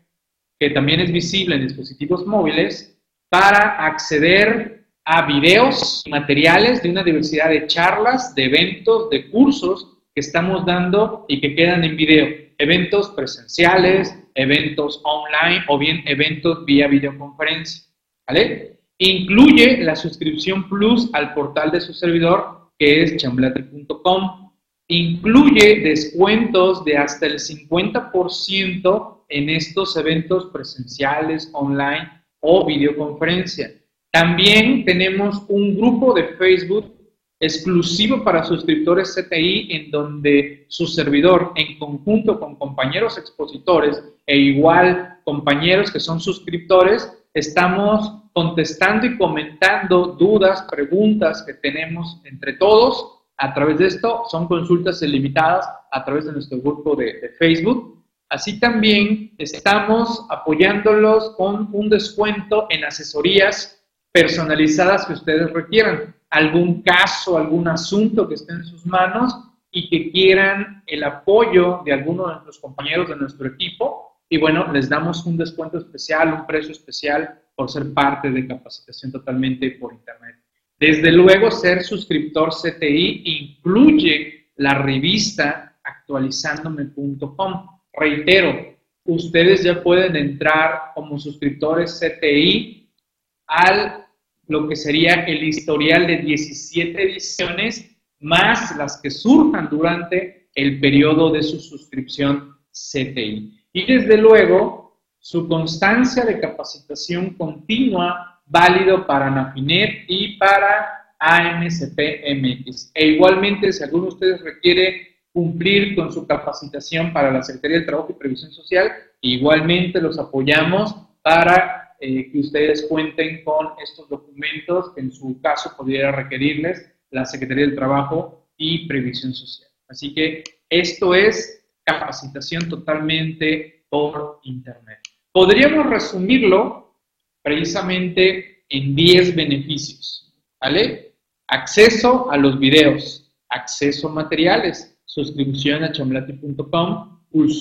que también es visible en dispositivos móviles para acceder a videos y materiales de una diversidad de charlas, de eventos, de cursos que estamos dando y que quedan en video. Eventos presenciales, eventos online o bien eventos vía videoconferencia. ¿Vale? Incluye la suscripción plus al portal de su servidor que es chamblate.com. Incluye descuentos de hasta el 50% en estos eventos presenciales, online o videoconferencia. También tenemos un grupo de Facebook exclusivo para suscriptores CTI en donde su servidor en conjunto con compañeros expositores e igual compañeros que son suscriptores, estamos contestando y comentando dudas, preguntas que tenemos entre todos. A través de esto son consultas ilimitadas a través de nuestro grupo de, Facebook. Así también estamos apoyándolos con un descuento en asesorías personalizadas que ustedes requieran. Algún caso, algún asunto que esté en sus manos y que quieran el apoyo de alguno de nuestros compañeros de nuestro equipo. Y bueno, les damos un descuento especial, un precio especial por ser parte de capacitación totalmente por Internet. Desde luego, ser suscriptor CTI incluye la revista actualizandome.com. Reitero, ustedes ya pueden entrar como suscriptores CTI al lo que sería el historial de 17 ediciones más las que surjan durante el periodo de su suscripción CTI. Y desde luego, su constancia de capacitación continua válido para Nafinet y para AMCP-MX. E igualmente, si alguno de ustedes requiere cumplir con su capacitación para la Secretaría del Trabajo y Previsión Social, igualmente los apoyamos para eh, que ustedes cuenten con estos documentos que en su caso pudiera requerirles la Secretaría del Trabajo y Previsión Social. Así que esto es capacitación totalmente por Internet. Podríamos resumirlo precisamente en 10 beneficios, ¿vale? Acceso a los videos, acceso a materiales, suscripción a chamblati.com,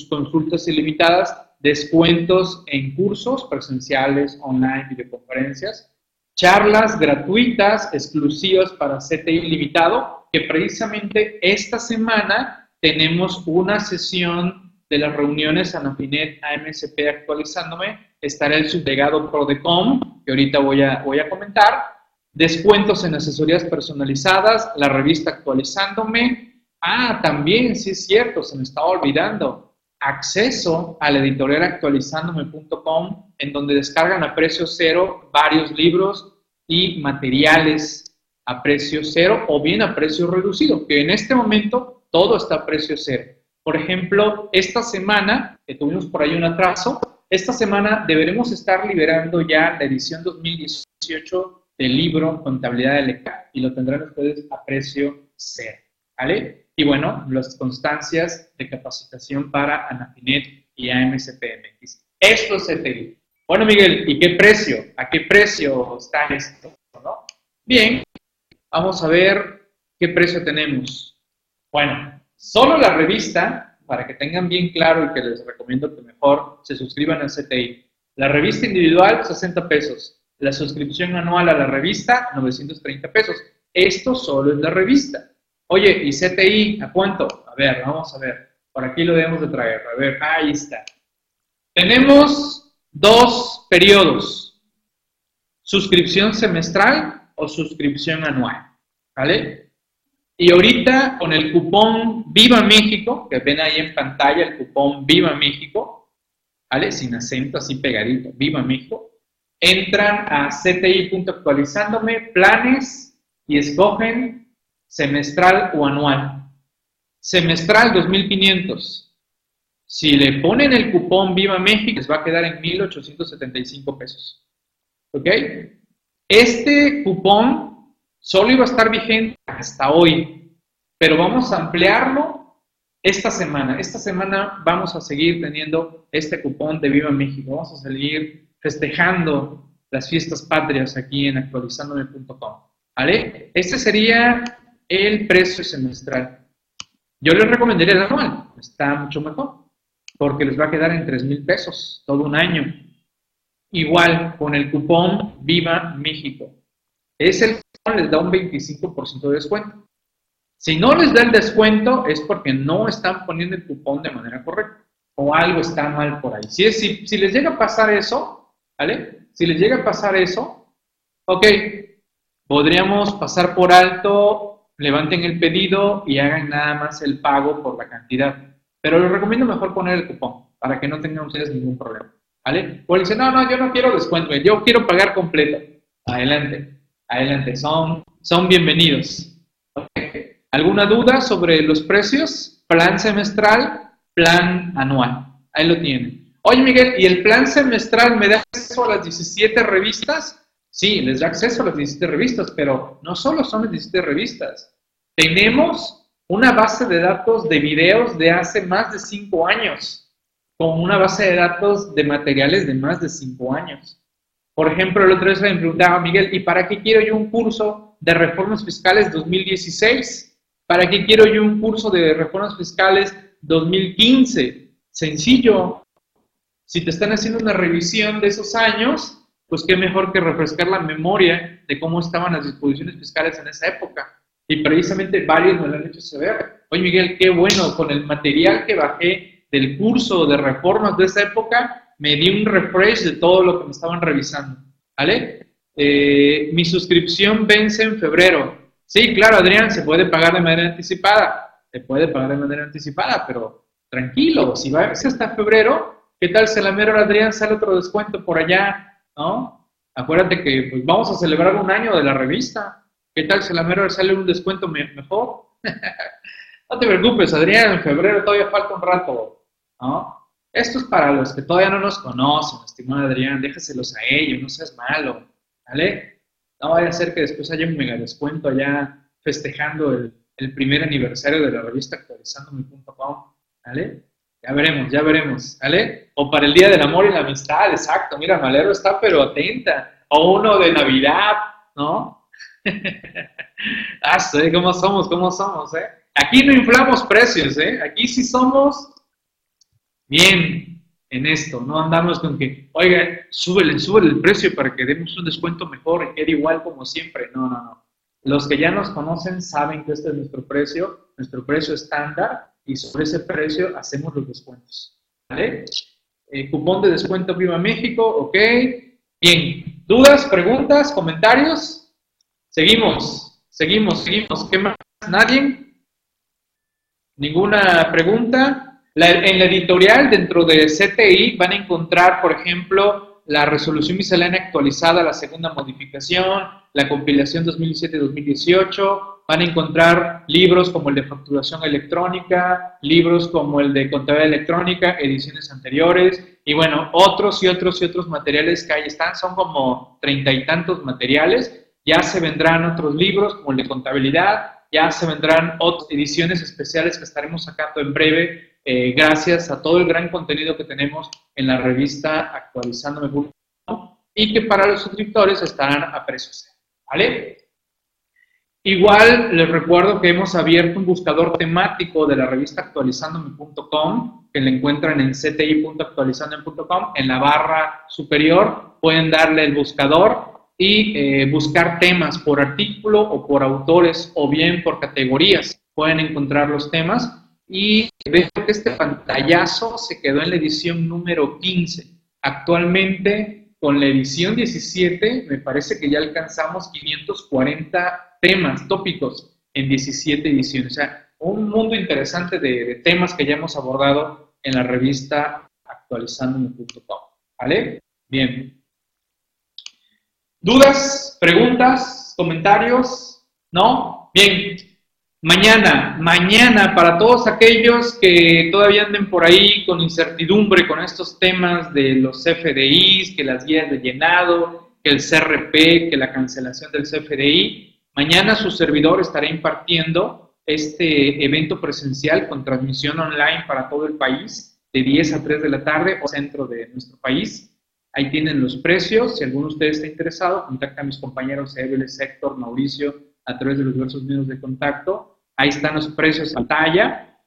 consultas ilimitadas, descuentos en cursos presenciales, online, videoconferencias, charlas gratuitas exclusivas para CTI limitado, que precisamente esta semana tenemos una sesión de las reuniones Anafinet AMSP actualizándome, estará el subdelegado Prodecom, que ahorita voy a, voy a comentar, descuentos en asesorías personalizadas, la revista actualizándome, ah, también, sí es cierto, se me estaba olvidando, acceso a la editorial actualizándome.com, en donde descargan a precio cero varios libros y materiales a precio cero o bien a precio reducido, que en este momento todo está a precio cero. Por ejemplo, esta semana, que tuvimos por ahí un atraso, esta semana deberemos estar liberando ya la edición 2018 del libro Contabilidad de LECA y lo tendrán ustedes a precio cero. ¿Vale? Y bueno, las constancias de capacitación para Anafinet y AMCPMX. Esto es CTI. Bueno, Miguel, ¿y qué precio? ¿A qué precio está esto? Bien, vamos a ver qué precio tenemos. Bueno, Solo la revista, para que tengan bien claro y que les recomiendo que mejor se suscriban al CTI. La revista individual, 60 pesos. La suscripción anual a la revista, 930 pesos. Esto solo es la revista. Oye, ¿y CTI a cuánto? A ver, vamos a ver. Por aquí lo debemos de traer. A ver, ahí está. Tenemos dos periodos. Suscripción semestral o suscripción anual. ¿Vale? Y ahorita con el cupón Viva México, que ven ahí en pantalla el cupón Viva México, ¿vale? Sin acento, así pegadito, Viva México, entran a cti.actualizándome planes y escogen semestral o anual. Semestral 2500, Si le ponen el cupón Viva México, les va a quedar en 1,875 pesos. ¿Ok? Este cupón solo iba a estar vigente hasta hoy, pero vamos a ampliarlo esta semana. Esta semana vamos a seguir teniendo este cupón de Viva México. Vamos a seguir festejando las fiestas patrias aquí en actualizandome.com. ¿Vale? Este sería el precio semestral. Yo les recomendaría el anual, está mucho mejor, porque les va a quedar en 3 mil pesos todo un año. Igual con el cupón Viva México. Es el les da un 25% de descuento. Si no les da el descuento es porque no están poniendo el cupón de manera correcta o algo está mal por ahí. Si, les llega a pasar eso, ¿vale? Si les llega a pasar eso, ok, podríamos pasar por alto, levanten el pedido y hagan nada más el pago por la cantidad. Pero les recomiendo mejor poner el cupón para que no tengan ustedes ningún problema. ¿Vale? O dicen, no, no, yo no quiero descuento, yo quiero pagar completo. Adelante, adelante, son, son bienvenidos. ¿Alguna duda sobre los precios? Plan semestral, plan anual. Ahí lo tienen. Oye, Miguel, ¿y el plan semestral me da acceso a las 17 revistas? Sí, les da acceso a las 17 revistas, pero no solo son las 17 revistas. Tenemos una base de datos de videos de hace más de 5 años con una base de datos de materiales de más de cinco años. Por ejemplo, el otro día me preguntaba, Miguel, ¿y para qué quiero yo un curso de reformas fiscales 2016? ¿Para qué quiero yo un curso de reformas fiscales 2015? Sencillo. Si te están haciendo una revisión de esos años, pues qué mejor que refrescar la memoria de cómo estaban las disposiciones fiscales en esa época. Y precisamente varios me lo han hecho saber. Oye, Miguel, qué bueno, con el material que bajé del curso de reformas de esa época, me di un refresh de todo lo que me estaban revisando. ¿Vale? Eh, mi suscripción vence en febrero. Sí, claro, Adrián, se puede pagar de manera anticipada. Se puede pagar de manera anticipada, pero tranquilo, si va hasta febrero, ¿qué tal si la mera Adrián sale otro descuento por allá? ¿No? Acuérdate que pues, vamos a celebrar un año de la revista. ¿Qué tal si la mera sale un descuento mejor? [laughs] no te preocupes, Adrián, en febrero todavía falta un rato. Esto es para los que todavía no nos conocen, estimado Adrián, déjaselos a ellos, no seas malo, ¿vale? No vaya a ser que después haya un mega descuento allá festejando el, primer aniversario de la revista actualizandome.com, ¿vale? Ya veremos, ya veremos, ¿vale? O para el Día del Amor y la Amistad, exacto, mira, Malero está pero atenta, o uno de Navidad, ¿no? [laughs] ah, sí, ¿cómo somos? ¿Cómo somos, eh? Aquí no inflamos precios, ¿eh? Aquí sí somos bien en esto, no andamos con que, oiga, súbele, súbele el precio para que demos un descuento mejor y quede igual como siempre. No, no, no. Los que ya nos conocen saben que este es nuestro precio, nuestro precio estándar y sobre ese precio hacemos los descuentos. ¿Vale? Eh, cupón de descuento Viva México, ok. Bien, ¿dudas, preguntas, comentarios? Seguimos, seguimos, seguimos. ¿Qué más? ¿Nadie? ¿Ninguna pregunta? En la editorial, dentro de CTI, van a encontrar, por ejemplo, la resolución miscelánea actualizada, la segunda modificación, la compilación 2017-2018, van a encontrar libros como el de facturación electrónica, libros como el de contabilidad electrónica, ediciones anteriores, y bueno, otros y otros y otros materiales que ahí están, son como treinta y tantos materiales, ya se vendrán otros libros como el de contabilidad, ya se vendrán otras ediciones especiales que estaremos sacando en breve eh, gracias a todo el gran contenido que tenemos en la revista actualizándome y que para los suscriptores estarán a precio cero. ¿Vale? Igual les recuerdo que hemos abierto un buscador temático de la revista actualizándome.com que le encuentran en cti.actualizandome.com en la barra superior. Pueden darle el buscador y eh, buscar temas por artículo o por autores o bien por categorías. Pueden encontrar los temas y veo que este pantallazo se quedó en la edición número 15. Actualmente, con la edición 17, me parece que ya alcanzamos 540 temas, tópicos, en 17 ediciones. O sea, un mundo interesante de, temas que ya hemos abordado en la revista actualizando.com. ¿Vale? Bien. ¿Dudas? ¿Preguntas? ¿Comentarios? ¿No? Bien. Mañana, mañana, para todos aquellos que todavía anden por ahí con incertidumbre con estos temas de los CFDIs, que las guías de llenado, que el CRP, que la cancelación del CFDI, mañana su servidor estará impartiendo este evento presencial con transmisión online para todo el país, de 10 a 3 de la tarde o centro de nuestro país. Ahí tienen los precios. Si alguno de ustedes está interesado, contacta a mis compañeros Evel, Héctor, Mauricio, a través de los diversos medios de contacto Ahí están los precios en pantalla.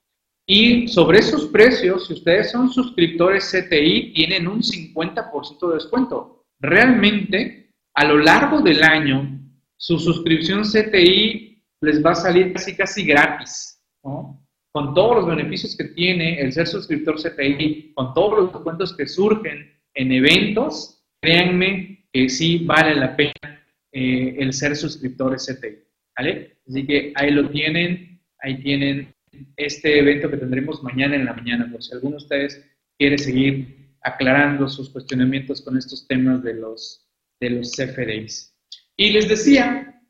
Y sobre esos precios, si ustedes son suscriptores CTI, tienen un 50% de descuento. Realmente, a lo largo del año, su suscripción CTI les va a salir casi, casi gratis. Con todos los beneficios que tiene el ser suscriptor CTI, con todos los descuentos que surgen en eventos, créanme que sí vale la pena eh, el ser suscriptor CTI. ¿vale? Así que ahí lo tienen, ahí tienen este evento que tendremos mañana en la mañana, por si alguno de ustedes quiere seguir aclarando sus cuestionamientos con estos temas de los, de los CFDIs. Y les decía,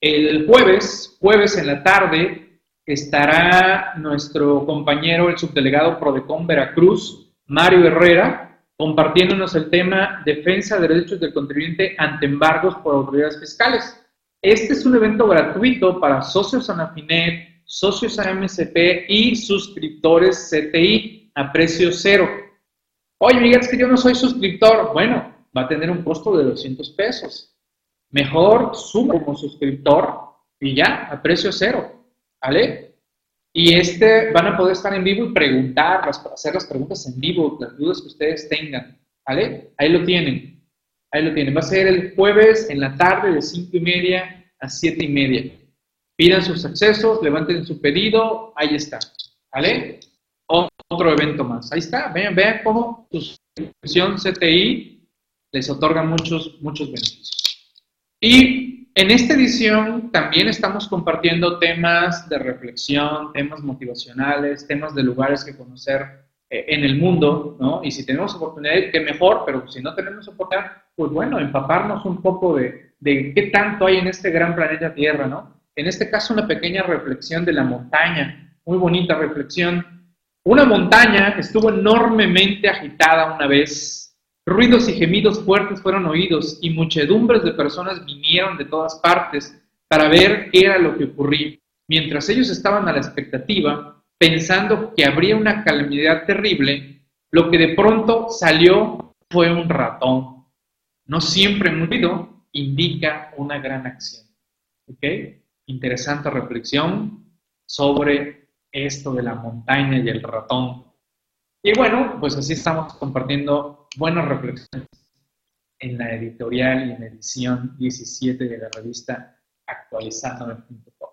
el jueves, jueves en la tarde, estará nuestro compañero, el subdelegado Prodecon Veracruz, Mario Herrera, compartiéndonos el tema defensa de derechos del contribuyente ante embargos por autoridades fiscales. Este es un evento gratuito para socios Anafinet, socios AMCP y suscriptores CTI a precio cero. Oye, Miguel, es que yo no soy suscriptor. Bueno, va a tener un costo de 200 pesos. Mejor sumo como suscriptor y ya, a precio cero. ¿Vale? Y este van a poder estar en vivo y preguntar, hacer las preguntas en vivo, las dudas que ustedes tengan. ¿Vale? Ahí lo tienen. Ahí lo tienen. Va a ser el jueves en la tarde de 5 y media a 7 y media. Pidan sus accesos, levanten su pedido, ahí está. ¿Vale? Otro evento más. Ahí está. Vean, vean cómo su suscripción CTI les otorga muchos, muchos beneficios. Y en esta edición también estamos compartiendo temas de reflexión, temas motivacionales, temas de lugares que conocer eh, en el mundo, ¿no? Y si tenemos oportunidad, qué mejor, pero si no tenemos oportunidad, pues bueno, empaparnos un poco de, de qué tanto hay en este gran planeta Tierra, ¿no? En este caso, una pequeña reflexión de la montaña, muy bonita reflexión. Una montaña estuvo enormemente agitada una vez. Ruidos y gemidos fuertes fueron oídos y muchedumbres de personas vinieron de todas partes para ver qué era lo que ocurría. Mientras ellos estaban a la expectativa, pensando que habría una calamidad terrible, lo que de pronto salió fue un ratón. No siempre un ruido indica una gran acción. ¿Ok? Interesante reflexión sobre esto de la montaña y el ratón. Y bueno, pues así estamos compartiendo buenas reflexiones en la editorial y en edición 17 de la revista actualizando.com.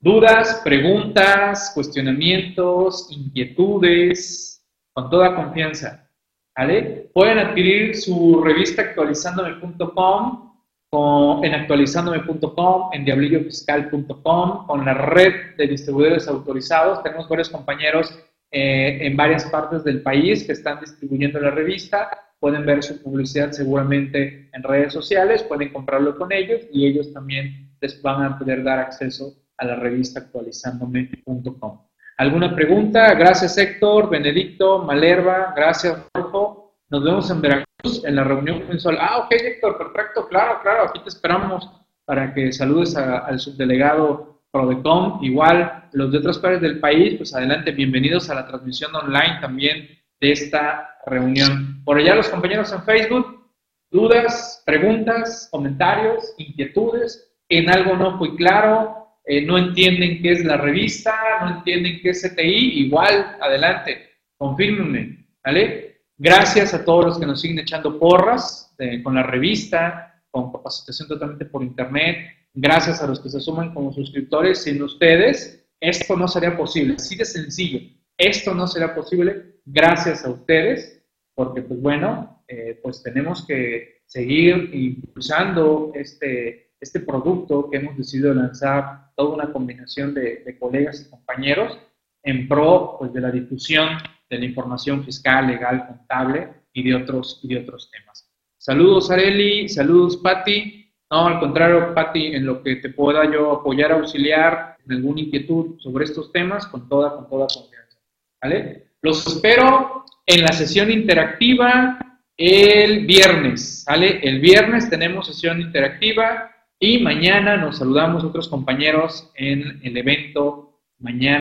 Dudas, preguntas, cuestionamientos, inquietudes, con toda confianza. ¿vale? Pueden adquirir su revista actualizandome.com en actualizandome.com, en diablillofiscal.com, con la red de distribuidores autorizados. Tenemos varios compañeros eh, en varias partes del país que están distribuyendo la revista. Pueden ver su publicidad seguramente en redes sociales, pueden comprarlo con ellos y ellos también les van a poder dar acceso a la revista actualizándome.com. ¿Alguna pregunta? Gracias Héctor, Benedicto, Malerva, gracias Rolfo. Nos vemos en Veracruz en la reunión mensual. Ah, ok Héctor, perfecto, claro, claro, aquí te esperamos para que saludes al subdelegado Prodecom. Igual, los de otras partes del país, pues adelante, bienvenidos a la transmisión online también de esta reunión. Por allá los compañeros en Facebook, dudas, preguntas, comentarios, inquietudes, en algo no fui claro, eh, no entienden qué es la revista, no entienden qué es CTI, igual, adelante, confírmenme, ¿vale? Gracias a todos los que nos siguen echando porras eh, con la revista, con capacitación totalmente por internet. Gracias a los que se suman como suscriptores. Sin ustedes, esto no sería posible. Así de sencillo. Esto no será posible gracias a ustedes, porque pues bueno, eh, pues tenemos que seguir impulsando este, este producto que hemos decidido lanzar, toda una combinación de, colegas y compañeros en pro pues, de la difusión de la información fiscal, legal, contable y de otros, y de otros temas. Saludos Areli, saludos Patti, No, al contrario, Patti, en lo que te pueda yo apoyar, auxiliar, en alguna inquietud sobre estos temas, con toda, con toda confianza. ¿Vale? Los espero en la sesión interactiva el viernes, ¿vale? El viernes tenemos sesión interactiva y mañana nos saludamos otros compañeros en el evento mañana.